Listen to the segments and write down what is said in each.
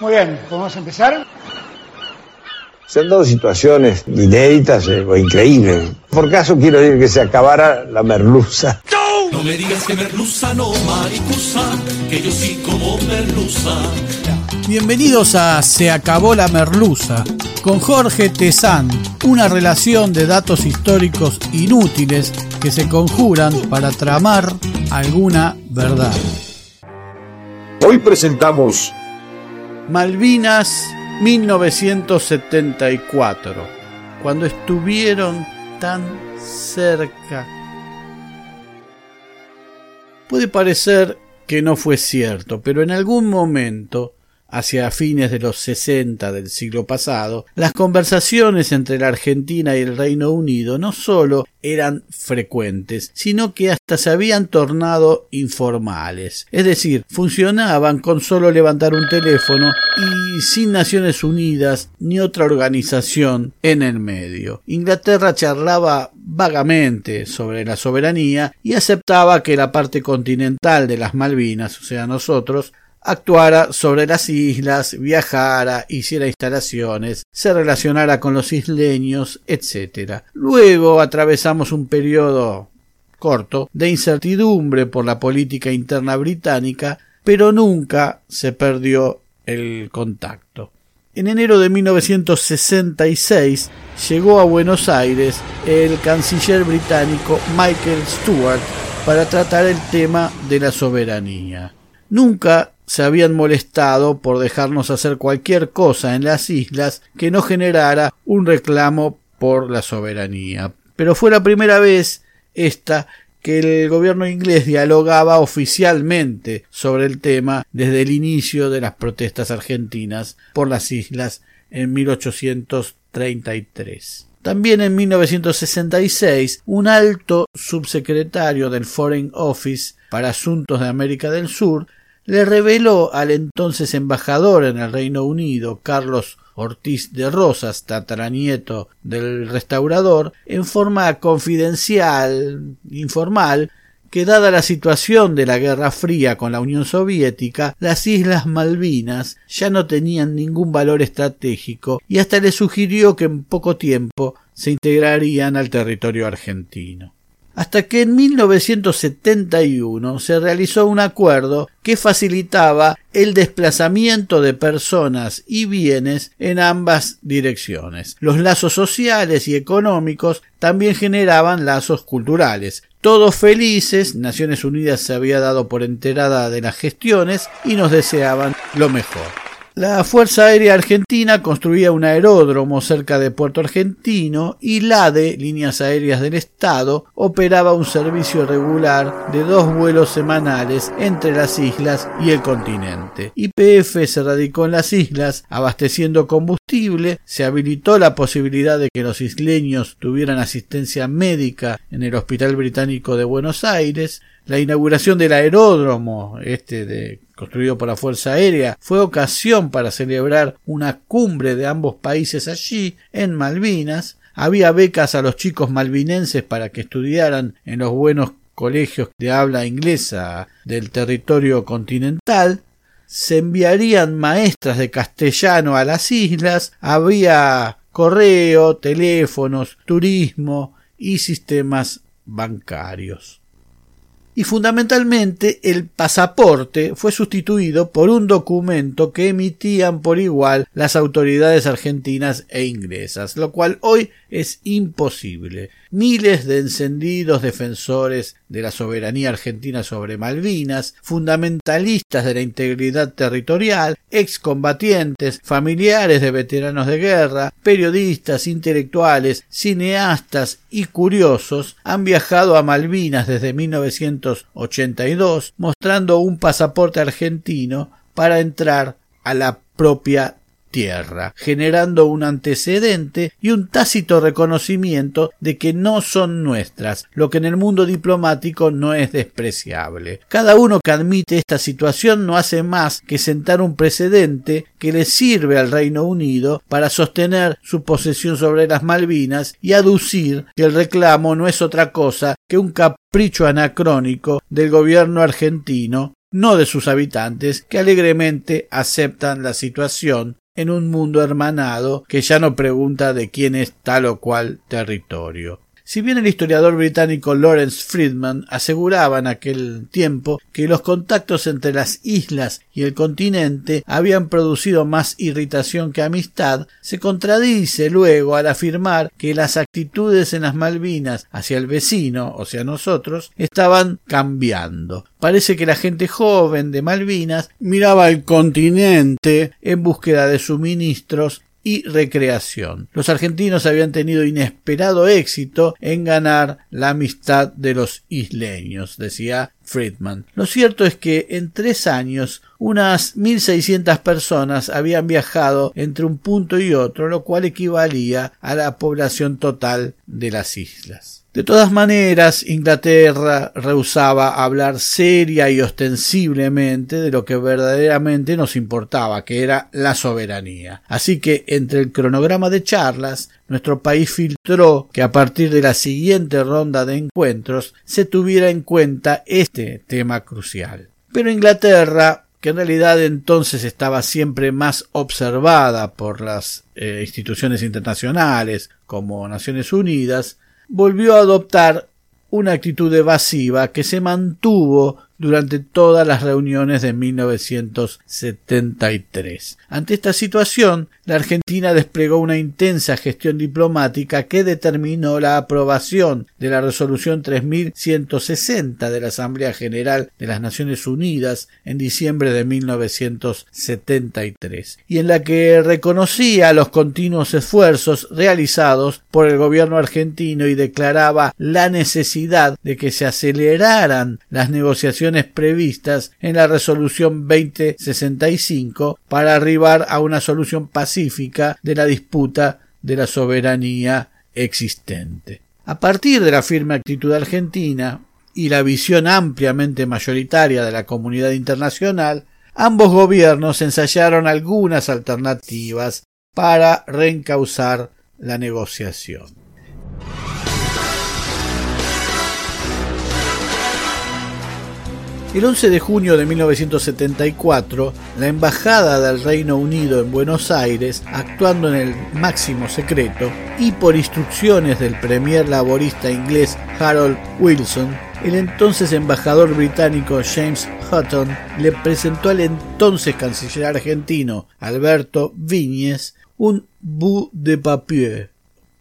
Muy bien, ¿podemos empezar? Se han dado situaciones inéditas eh, o increíbles. Por caso quiero decir que se acabara la merluza. No me digas que merluza no, maricusa, que yo sí como merluza. Bienvenidos a Se acabó la merluza con Jorge Tezán, una relación de datos históricos inútiles que se conjuran para tramar alguna verdad. Hoy presentamos Malvinas 1974, cuando estuvieron tan cerca. Puede parecer que no fue cierto, pero en algún momento hacia fines de los 60 del siglo pasado, las conversaciones entre la Argentina y el Reino Unido no solo eran frecuentes, sino que hasta se habían tornado informales. Es decir, funcionaban con solo levantar un teléfono y sin Naciones Unidas ni otra organización en el medio. Inglaterra charlaba vagamente sobre la soberanía y aceptaba que la parte continental de las Malvinas, o sea nosotros, actuara sobre las islas, viajara, hiciera instalaciones, se relacionara con los isleños, etc. Luego atravesamos un periodo corto de incertidumbre por la política interna británica, pero nunca se perdió el contacto. En enero de 1966 llegó a Buenos Aires el canciller británico Michael Stewart para tratar el tema de la soberanía. Nunca se habían molestado por dejarnos hacer cualquier cosa en las islas que no generara un reclamo por la soberanía. Pero fue la primera vez esta que el gobierno inglés dialogaba oficialmente sobre el tema desde el inicio de las protestas argentinas por las islas en 1833. También en 1966, un alto subsecretario del Foreign Office para Asuntos de América del Sur le reveló al entonces embajador en el Reino Unido, Carlos Ortiz de Rosas, tataranieto del restaurador, en forma confidencial, informal, que dada la situación de la Guerra Fría con la Unión Soviética, las Islas Malvinas ya no tenían ningún valor estratégico y hasta le sugirió que en poco tiempo se integrarían al territorio argentino hasta que en 1971 se realizó un acuerdo que facilitaba el desplazamiento de personas y bienes en ambas direcciones. Los lazos sociales y económicos también generaban lazos culturales. Todos felices, Naciones Unidas se había dado por enterada de las gestiones y nos deseaban lo mejor. La Fuerza Aérea Argentina construía un aeródromo cerca de Puerto Argentino y la de Líneas Aéreas del Estado operaba un servicio regular de dos vuelos semanales entre las islas y el continente. YPF se radicó en las islas abasteciendo combustible, se habilitó la posibilidad de que los isleños tuvieran asistencia médica en el Hospital Británico de Buenos Aires, la inauguración del aeródromo, este de construido por la Fuerza Aérea, fue ocasión para celebrar una cumbre de ambos países allí, en Malvinas. Había becas a los chicos malvinenses para que estudiaran en los buenos colegios de habla inglesa del territorio continental. Se enviarían maestras de castellano a las islas. Había correo, teléfonos, turismo y sistemas bancarios y fundamentalmente el pasaporte fue sustituido por un documento que emitían por igual las autoridades argentinas e inglesas, lo cual hoy es imposible. Miles de encendidos defensores de la soberanía argentina sobre Malvinas, fundamentalistas de la integridad territorial, excombatientes, familiares de veteranos de guerra, periodistas, intelectuales, cineastas y curiosos han viajado a Malvinas desde 1982 mostrando un pasaporte argentino para entrar a la propia generando un antecedente y un tácito reconocimiento de que no son nuestras, lo que en el mundo diplomático no es despreciable. Cada uno que admite esta situación no hace más que sentar un precedente que le sirve al Reino Unido para sostener su posesión sobre las Malvinas y aducir que el reclamo no es otra cosa que un capricho anacrónico del gobierno argentino no de sus habitantes, que alegremente aceptan la situación en un mundo hermanado que ya no pregunta de quién es tal o cual territorio. Si bien el historiador británico Lawrence Friedman aseguraba en aquel tiempo que los contactos entre las islas y el continente habían producido más irritación que amistad, se contradice luego al afirmar que las actitudes en las Malvinas hacia el vecino, o sea nosotros, estaban cambiando. Parece que la gente joven de Malvinas miraba al continente en búsqueda de suministros y recreación. Los argentinos habían tenido inesperado éxito en ganar la amistad de los isleños, decía Friedman. Lo cierto es que en tres años unas 1.600 personas habían viajado entre un punto y otro, lo cual equivalía a la población total de las islas. De todas maneras, Inglaterra rehusaba hablar seria y ostensiblemente de lo que verdaderamente nos importaba, que era la soberanía. Así que entre el cronograma de charlas, nuestro país filtró que a partir de la siguiente ronda de encuentros se tuviera en cuenta este tema crucial. Pero Inglaterra que en realidad entonces estaba siempre más observada por las eh, instituciones internacionales como Naciones Unidas, volvió a adoptar una actitud evasiva que se mantuvo durante todas las reuniones de 1973. Ante esta situación, la Argentina desplegó una intensa gestión diplomática que determinó la aprobación de la resolución 3160 de la Asamblea General de las Naciones Unidas en diciembre de 1973 y en la que reconocía los continuos esfuerzos realizados por el gobierno argentino y declaraba la necesidad de que se aceleraran las negociaciones previstas en la resolución 2065 para arribar a una solución pacífica de la disputa de la soberanía existente. A partir de la firme actitud argentina y la visión ampliamente mayoritaria de la comunidad internacional, ambos gobiernos ensayaron algunas alternativas para reencauzar la negociación. El 11 de junio de 1974, la Embajada del Reino Unido en Buenos Aires, actuando en el máximo secreto y por instrucciones del premier laborista inglés Harold Wilson, el entonces embajador británico James Hutton le presentó al entonces canciller argentino Alberto Viñes un bout de papier,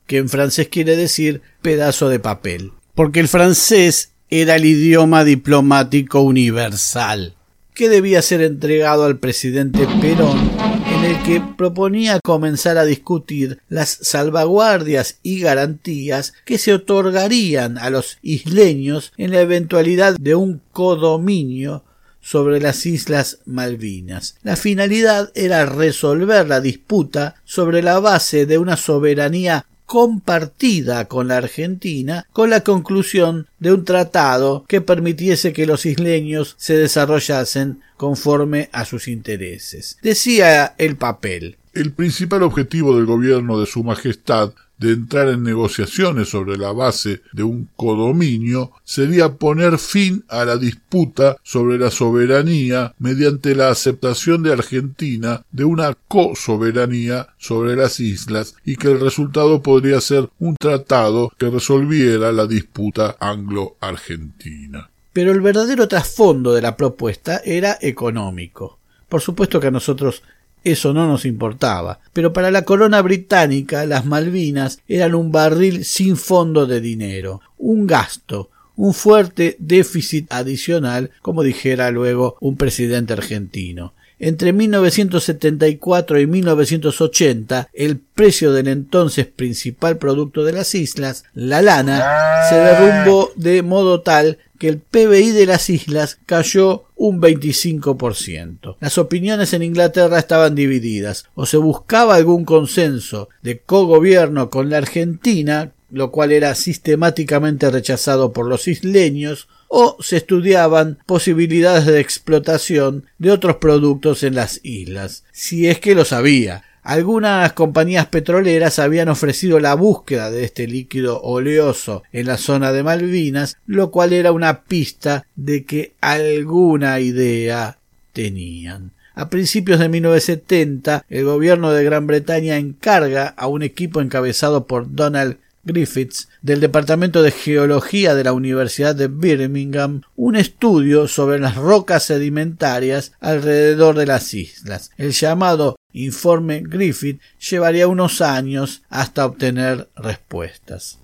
que en francés quiere decir pedazo de papel, porque el francés era el idioma diplomático universal, que debía ser entregado al presidente Perón, en el que proponía comenzar a discutir las salvaguardias y garantías que se otorgarían a los isleños en la eventualidad de un codominio sobre las Islas Malvinas. La finalidad era resolver la disputa sobre la base de una soberanía compartida con la Argentina con la conclusión de un tratado que permitiese que los isleños se desarrollasen conforme a sus intereses. Decía el papel. El principal objetivo del gobierno de Su Majestad de entrar en negociaciones sobre la base de un codominio sería poner fin a la disputa sobre la soberanía mediante la aceptación de Argentina de una cosoberanía sobre las islas y que el resultado podría ser un tratado que resolviera la disputa anglo-argentina. Pero el verdadero trasfondo de la propuesta era económico. Por supuesto que a nosotros eso no nos importaba. Pero para la corona británica las Malvinas eran un barril sin fondo de dinero, un gasto, un fuerte déficit adicional, como dijera luego un presidente argentino. Entre 1974 y 1980, el precio del entonces principal producto de las islas, la lana, se derrumbó de modo tal que el PBI de las islas cayó un 25%. Las opiniones en Inglaterra estaban divididas. O se buscaba algún consenso de cogobierno con la Argentina, lo cual era sistemáticamente rechazado por los isleños, o se estudiaban posibilidades de explotación de otros productos en las islas, si es que los había. Algunas compañías petroleras habían ofrecido la búsqueda de este líquido oleoso en la zona de Malvinas, lo cual era una pista de que alguna idea tenían. A principios de 1970, el gobierno de Gran Bretaña encarga a un equipo encabezado por Donald Griffiths del Departamento de Geología de la Universidad de Birmingham un estudio sobre las rocas sedimentarias alrededor de las islas. El llamado informe Griffith llevaría unos años hasta obtener respuestas.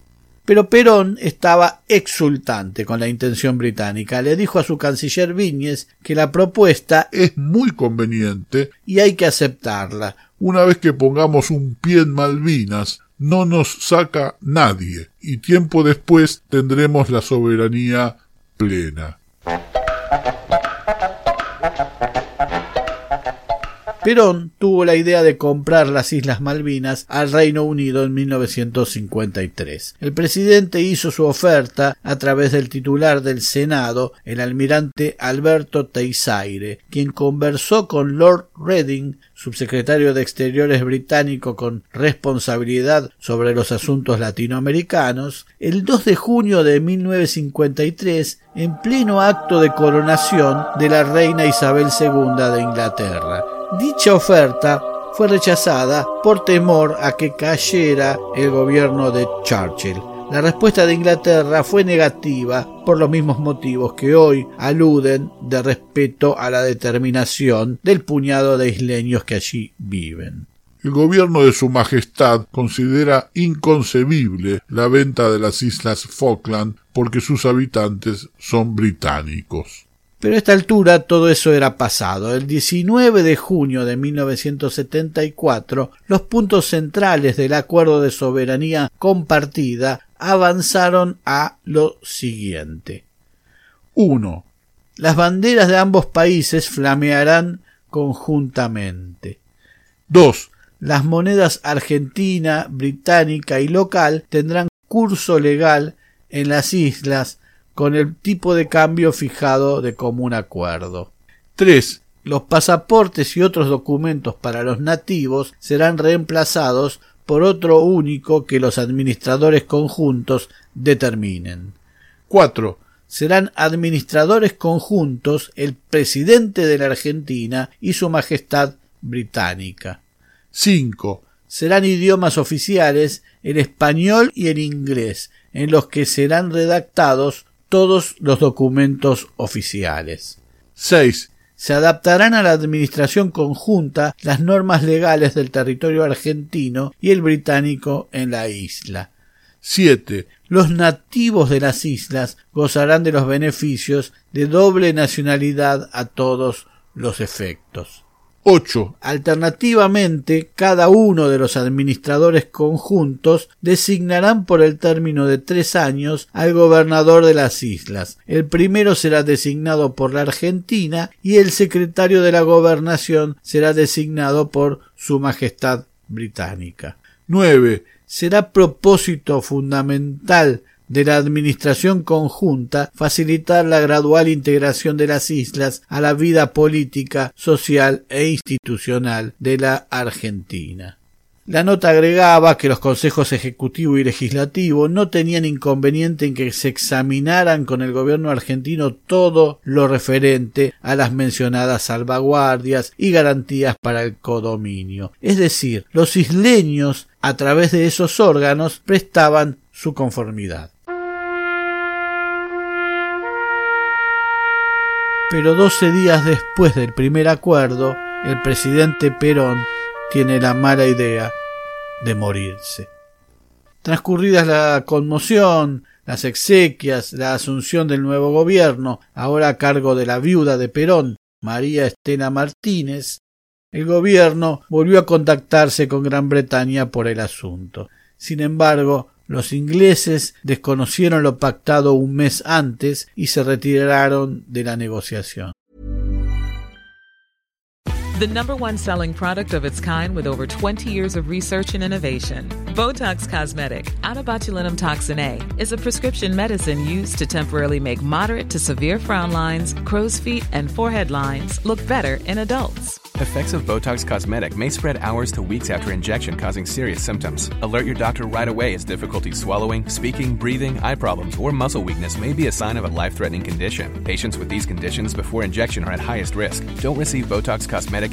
Pero Perón estaba exultante con la intención británica. Le dijo a su canciller Viñes que la propuesta es muy conveniente y hay que aceptarla. Una vez que pongamos un pie en Malvinas, no nos saca nadie y tiempo después tendremos la soberanía plena. Perón tuvo la idea de comprar las Islas Malvinas al Reino Unido en 1953. El presidente hizo su oferta a través del titular del Senado, el almirante Alberto Teisaire, quien conversó con Lord Reading, subsecretario de Exteriores británico con responsabilidad sobre los asuntos latinoamericanos, el 2 de junio de 1953 en pleno acto de coronación de la reina Isabel II de Inglaterra. Dicha oferta fue rechazada por temor a que cayera el gobierno de Churchill. La respuesta de Inglaterra fue negativa por los mismos motivos que hoy aluden de respeto a la determinación del puñado de isleños que allí viven. El gobierno de Su Majestad considera inconcebible la venta de las Islas Falkland porque sus habitantes son británicos. Pero a esta altura todo eso era pasado. El 19 de junio de 1974, los puntos centrales del acuerdo de soberanía compartida avanzaron a lo siguiente. 1. Las banderas de ambos países flamearán conjuntamente. 2. Las monedas argentina, británica y local tendrán curso legal en las islas con el tipo de cambio fijado de común acuerdo. 3. Los pasaportes y otros documentos para los nativos serán reemplazados por otro único que los administradores conjuntos determinen. 4. Serán administradores conjuntos el presidente de la Argentina y su Majestad británica. 5. Serán idiomas oficiales el español y el inglés, en los que serán redactados todos los documentos oficiales. 6. Se adaptarán a la administración conjunta las normas legales del territorio argentino y el británico en la isla. 7. Los nativos de las islas gozarán de los beneficios de doble nacionalidad a todos los efectos. 8. Alternativamente, cada uno de los administradores conjuntos designarán por el término de tres años al gobernador de las islas. El primero será designado por la Argentina y el secretario de la gobernación será designado por Su Majestad Británica. 9. Será propósito fundamental de la administración conjunta facilitar la gradual integración de las islas a la vida política, social e institucional de la Argentina. La nota agregaba que los consejos ejecutivo y legislativo no tenían inconveniente en que se examinaran con el gobierno argentino todo lo referente a las mencionadas salvaguardias y garantías para el codominio. Es decir, los isleños, a través de esos órganos, prestaban su conformidad. Pero doce días después del primer acuerdo, el presidente Perón tiene la mala idea de morirse. Transcurridas la conmoción, las exequias, la asunción del nuevo gobierno, ahora a cargo de la viuda de Perón, María Estena Martínez, el gobierno volvió a contactarse con Gran Bretaña por el asunto. Sin embargo, los ingleses desconocieron lo pactado un mes antes y se retiraron de la negociación. The number one selling product of its kind with over 20 years of research and innovation. Botox Cosmetic, out of botulinum toxin A, is a prescription medicine used to temporarily make moderate to severe frown lines, crow's feet, and forehead lines look better in adults. Effects of Botox Cosmetic may spread hours to weeks after injection, causing serious symptoms. Alert your doctor right away as difficulty swallowing, speaking, breathing, eye problems, or muscle weakness may be a sign of a life threatening condition. Patients with these conditions before injection are at highest risk. Don't receive Botox Cosmetic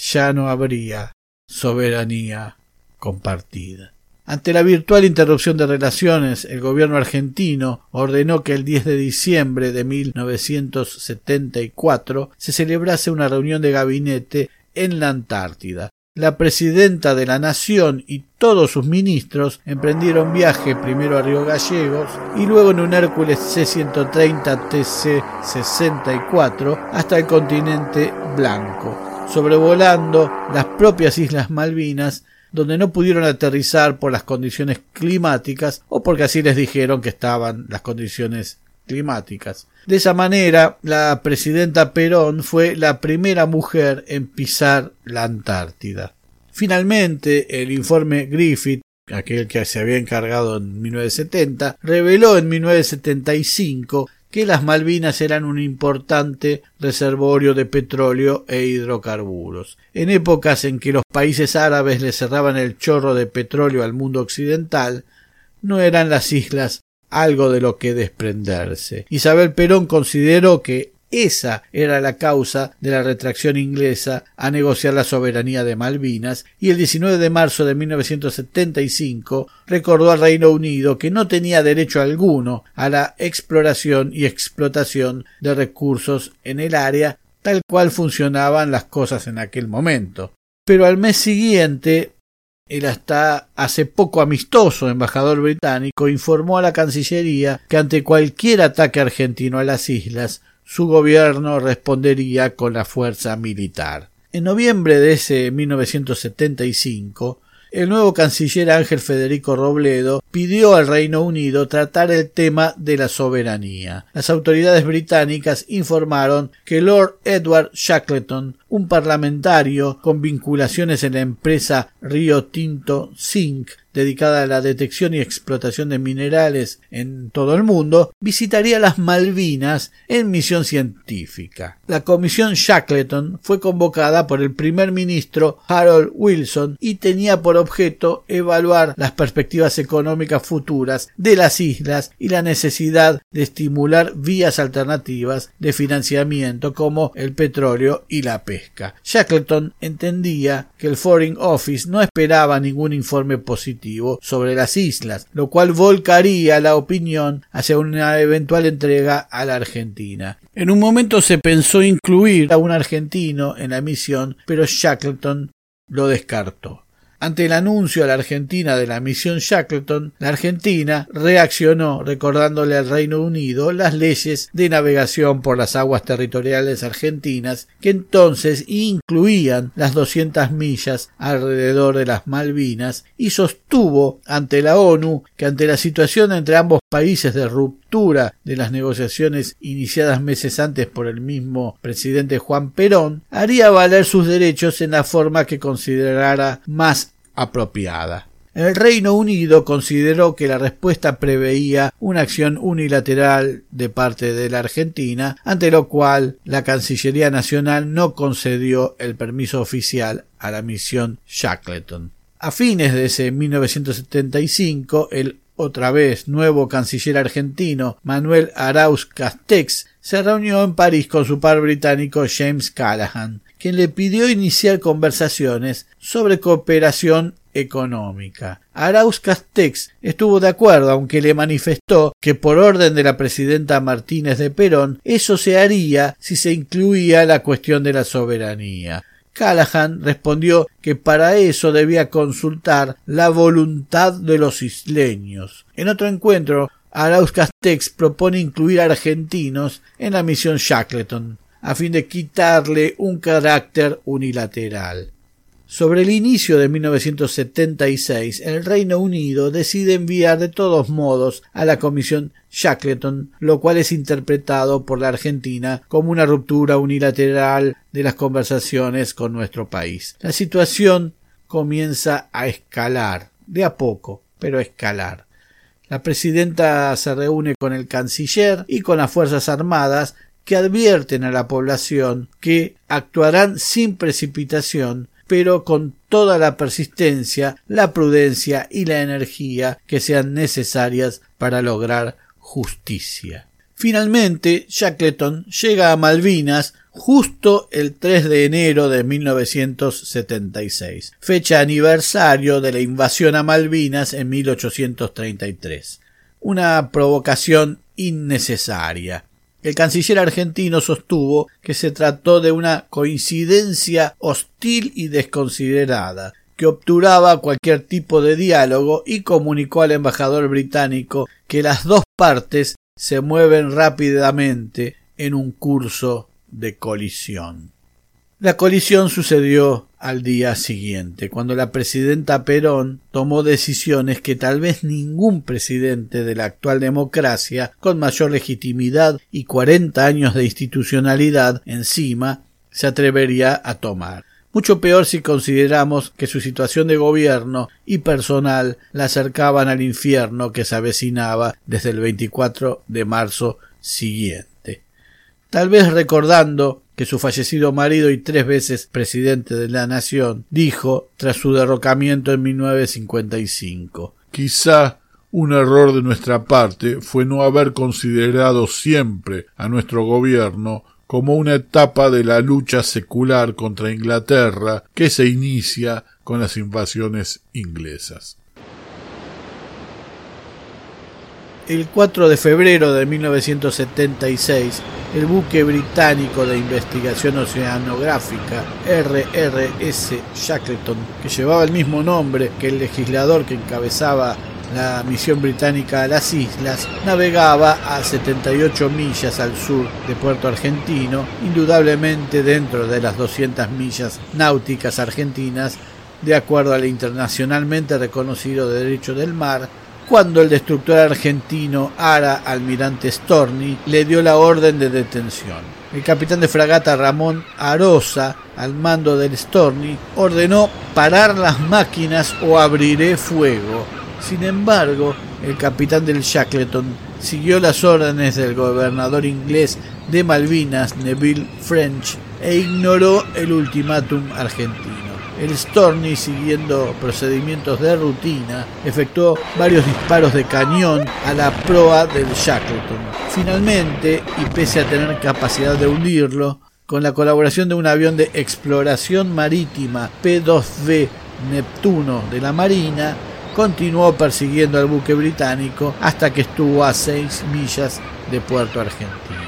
Ya no habría soberanía compartida. Ante la virtual interrupción de relaciones, el gobierno argentino ordenó que el 10 de diciembre de 1974 se celebrase una reunión de gabinete en la Antártida. La presidenta de la nación y todos sus ministros emprendieron viaje primero a Río Gallegos y luego en un Hércules C-130 TC-64 hasta el continente blanco, sobrevolando las propias Islas Malvinas donde no pudieron aterrizar por las condiciones climáticas o porque así les dijeron que estaban las condiciones climáticas. De esa manera, la presidenta Perón fue la primera mujer en pisar la Antártida. Finalmente, el informe Griffith aquel que se había encargado en 1970, reveló en 1975 que las Malvinas eran un importante reservorio de petróleo e hidrocarburos. En épocas en que los países árabes le cerraban el chorro de petróleo al mundo occidental, no eran las islas algo de lo que desprenderse. Isabel Perón consideró que esa era la causa de la retracción inglesa a negociar la soberanía de Malvinas y el 19 de marzo de 1975 recordó al Reino Unido que no tenía derecho alguno a la exploración y explotación de recursos en el área tal cual funcionaban las cosas en aquel momento. Pero al mes siguiente el hasta hace poco amistoso embajador británico informó a la Cancillería que ante cualquier ataque argentino a las islas su gobierno respondería con la fuerza militar. En noviembre de ese 1975, el nuevo canciller Ángel Federico Robledo pidió al Reino Unido tratar el tema de la soberanía. Las autoridades británicas informaron que Lord Edward Shackleton, un parlamentario con vinculaciones en la empresa Rio Tinto Zinc, dedicada a la detección y explotación de minerales en todo el mundo, visitaría las Malvinas en misión científica. La comisión Shackleton fue convocada por el primer ministro Harold Wilson y tenía por objeto evaluar las perspectivas económicas futuras de las islas y la necesidad de estimular vías alternativas de financiamiento como el petróleo y la pesca. Shackleton entendía que el Foreign Office no esperaba ningún informe positivo sobre las islas, lo cual volcaría la opinión hacia una eventual entrega a la Argentina. En un momento se pensó incluir a un argentino en la misión, pero Shackleton lo descartó. Ante el anuncio a la Argentina de la misión Shackleton, la Argentina reaccionó recordándole al Reino Unido las leyes de navegación por las aguas territoriales argentinas que entonces incluían las 200 millas alrededor de las Malvinas y sostuvo ante la ONU que ante la situación entre ambos países de de las negociaciones iniciadas meses antes por el mismo presidente Juan Perón, haría valer sus derechos en la forma que considerara más apropiada. El Reino Unido consideró que la respuesta preveía una acción unilateral de parte de la Argentina, ante lo cual la Cancillería Nacional no concedió el permiso oficial a la misión Shackleton. A fines de ese 1975, el otra vez nuevo canciller argentino Manuel Arauz Castex se reunió en París con su par británico James Callahan, quien le pidió iniciar conversaciones sobre cooperación económica. Arauz Castex estuvo de acuerdo, aunque le manifestó que por orden de la presidenta Martínez de Perón eso se haría si se incluía la cuestión de la soberanía. Callahan respondió que para eso debía consultar la voluntad de los isleños. En otro encuentro, Arauz Castex propone incluir argentinos en la misión Shackleton, a fin de quitarle un carácter unilateral. Sobre el inicio de 1976, el Reino Unido decide enviar de todos modos a la Comisión Shackleton, lo cual es interpretado por la Argentina como una ruptura unilateral de las conversaciones con nuestro país. La situación comienza a escalar, de a poco, pero a escalar. La presidenta se reúne con el canciller y con las Fuerzas Armadas que advierten a la población que actuarán sin precipitación pero con toda la persistencia, la prudencia y la energía que sean necesarias para lograr justicia. Finalmente, Shackleton llega a Malvinas justo el 3 de enero de 1976, fecha aniversario de la invasión a Malvinas en 1833. Una provocación innecesaria. El canciller argentino sostuvo que se trató de una coincidencia hostil y desconsiderada, que obturaba cualquier tipo de diálogo y comunicó al embajador británico que las dos partes se mueven rápidamente en un curso de colisión. La colisión sucedió al día siguiente, cuando la presidenta Perón tomó decisiones que tal vez ningún presidente de la actual democracia, con mayor legitimidad y cuarenta años de institucionalidad encima, se atrevería a tomar. Mucho peor si consideramos que su situación de gobierno y personal la acercaban al infierno que se avecinaba desde el 24 de marzo siguiente. Tal vez recordando que su fallecido marido y tres veces presidente de la nación dijo tras su derrocamiento en 1955. Quizá un error de nuestra parte fue no haber considerado siempre a nuestro gobierno como una etapa de la lucha secular contra Inglaterra que se inicia con las invasiones inglesas. El 4 de febrero de 1976, el buque británico de investigación oceanográfica RRS Shackleton, que llevaba el mismo nombre que el legislador que encabezaba la misión británica a las islas, navegaba a 78 millas al sur de Puerto Argentino, indudablemente dentro de las 200 millas náuticas argentinas, de acuerdo al internacionalmente reconocido derecho del mar cuando el destructor argentino Ara Almirante Storni le dio la orden de detención. El capitán de fragata Ramón Arosa, al mando del Storni, ordenó parar las máquinas o abriré fuego. Sin embargo, el capitán del Shackleton siguió las órdenes del gobernador inglés de Malvinas, Neville French, e ignoró el ultimátum argentino. El Storni, siguiendo procedimientos de rutina, efectuó varios disparos de cañón a la proa del Shackleton. Finalmente, y pese a tener capacidad de hundirlo, con la colaboración de un avión de exploración marítima P-2V Neptuno de la Marina, continuó persiguiendo al buque británico hasta que estuvo a seis millas de Puerto Argentino.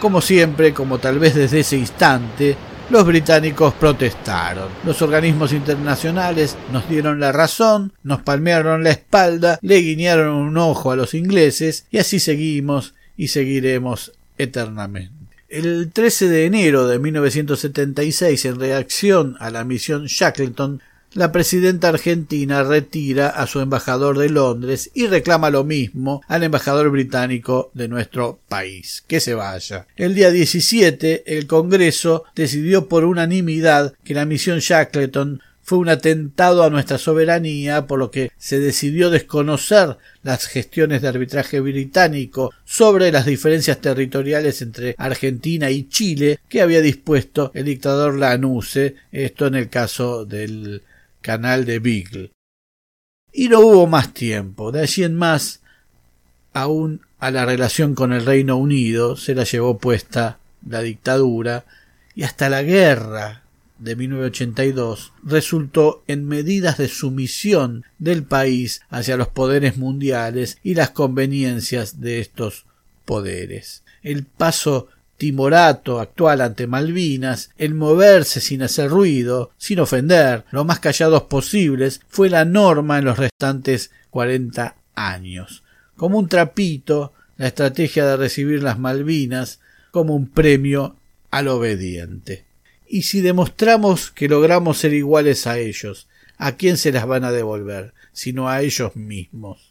Como siempre, como tal vez desde ese instante, los británicos protestaron. Los organismos internacionales nos dieron la razón, nos palmearon la espalda, le guiñaron un ojo a los ingleses y así seguimos y seguiremos eternamente. El 13 de enero de 1976, en reacción a la misión Shackleton, la presidenta argentina retira a su embajador de Londres y reclama lo mismo al embajador británico de nuestro país, que se vaya. El día 17 el Congreso decidió por unanimidad que la misión Shackleton fue un atentado a nuestra soberanía, por lo que se decidió desconocer las gestiones de arbitraje británico sobre las diferencias territoriales entre Argentina y Chile que había dispuesto el dictador Lanuse, esto en el caso del canal de Beagle. Y no hubo más tiempo. De allí en más, aún a la relación con el Reino Unido se la llevó puesta la dictadura y hasta la guerra de 1982 resultó en medidas de sumisión del país hacia los poderes mundiales y las conveniencias de estos poderes. El paso timorato actual ante Malvinas, el moverse sin hacer ruido, sin ofender, lo más callados posibles, fue la norma en los restantes cuarenta años. Como un trapito, la estrategia de recibir las Malvinas como un premio al obediente. Y si demostramos que logramos ser iguales a ellos, ¿a quién se las van a devolver? Sino a ellos mismos.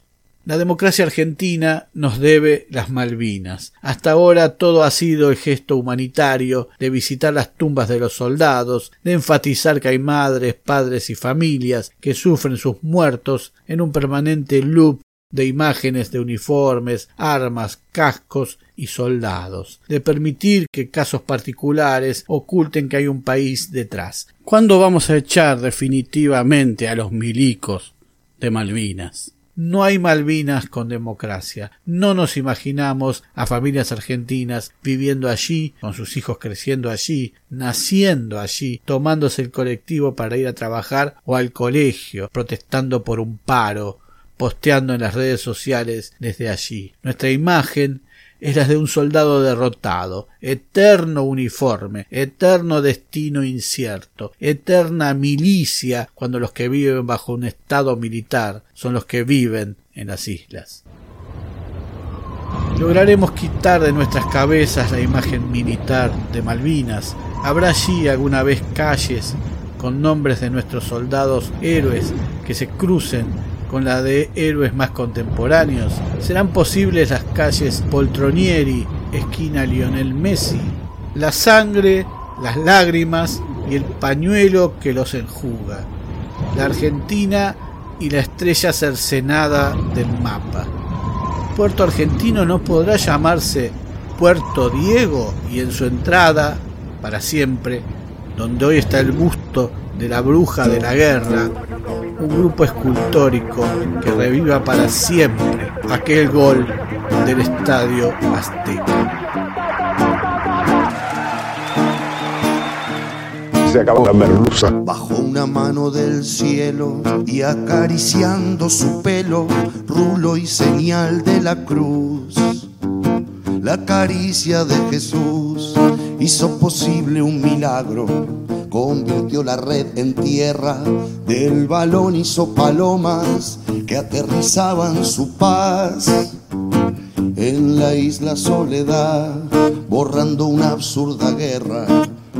La democracia argentina nos debe las Malvinas. Hasta ahora todo ha sido el gesto humanitario de visitar las tumbas de los soldados, de enfatizar que hay madres, padres y familias que sufren sus muertos en un permanente loop de imágenes de uniformes, armas, cascos y soldados, de permitir que casos particulares oculten que hay un país detrás. ¿Cuándo vamos a echar definitivamente a los milicos de Malvinas? No hay Malvinas con democracia. No nos imaginamos a familias argentinas viviendo allí, con sus hijos creciendo allí, naciendo allí, tomándose el colectivo para ir a trabajar o al colegio, protestando por un paro, posteando en las redes sociales desde allí. Nuestra imagen es la de un soldado derrotado, eterno uniforme, eterno destino incierto, eterna milicia cuando los que viven bajo un estado militar son los que viven en las islas. Lograremos quitar de nuestras cabezas la imagen militar de Malvinas. Habrá allí alguna vez calles con nombres de nuestros soldados héroes que se crucen con la de héroes más contemporáneos? ¿Serán posibles las calles Poltronieri, esquina Lionel Messi? La sangre, las lágrimas y el pañuelo que los enjuga. La Argentina y la estrella cercenada del mapa. Puerto Argentino no podrá llamarse Puerto Diego y en su entrada, para siempre, donde hoy está el busto de la bruja de la guerra, un grupo escultórico que reviva para siempre aquel gol del estadio Azteca. Se acabó la merluza. Bajo una mano del cielo y acariciando su pelo, rulo y señal de la cruz. La caricia de Jesús hizo posible un milagro convirtió la red en tierra, del balón hizo palomas que aterrizaban su paz. En la isla Soledad, borrando una absurda guerra,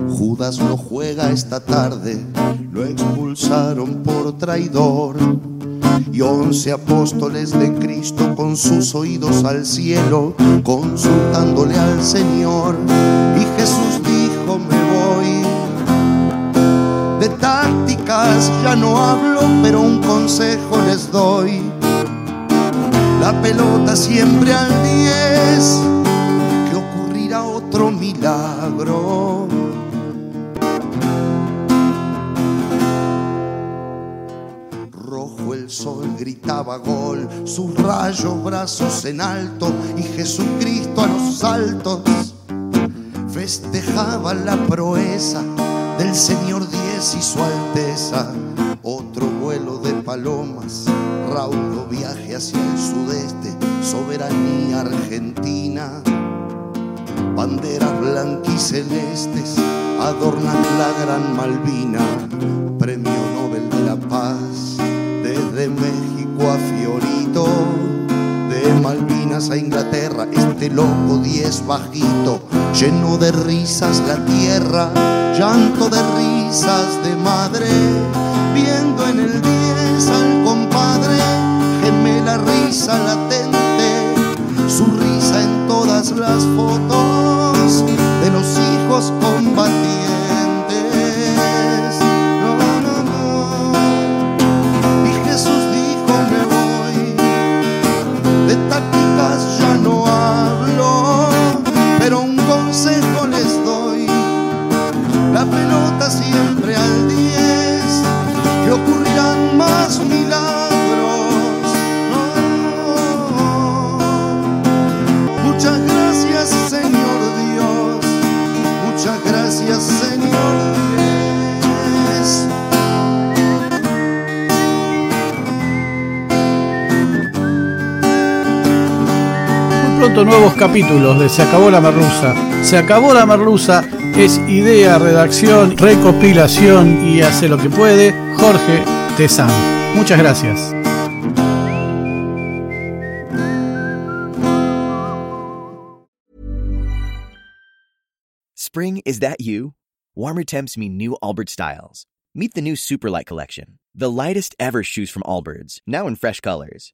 Judas no juega esta tarde, lo expulsaron por traidor. Y once apóstoles de Cristo con sus oídos al cielo, consultándole al Señor. Ya no hablo, pero un consejo les doy. La pelota siempre al 10, que ocurrirá otro milagro. Rojo el sol gritaba gol, sus rayos brazos en alto y Jesucristo a los saltos festejaba la proeza del Señor Y su Alteza. Otro vuelo de palomas, raudo viaje hacia el sudeste, soberanía argentina. Banderas blanquicelestes adornan la gran Malvina, premio Nobel de la Paz, desde México A Inglaterra, este loco diez bajito, lleno de risas la tierra, llanto de risas de madre, viendo en el diez al compadre, gemela risa latente, su risa en todas las fotos pronto nuevos capítulos de Se acabó la merluza. Se acabó la merluza es idea, redacción, recopilación y hace lo que puede Jorge Tezán. Muchas gracias. Spring, is that you? Warmer temps mean new Allbirds styles. Meet the new Superlight collection, the lightest ever shoes from Allbirds, now in fresh colors.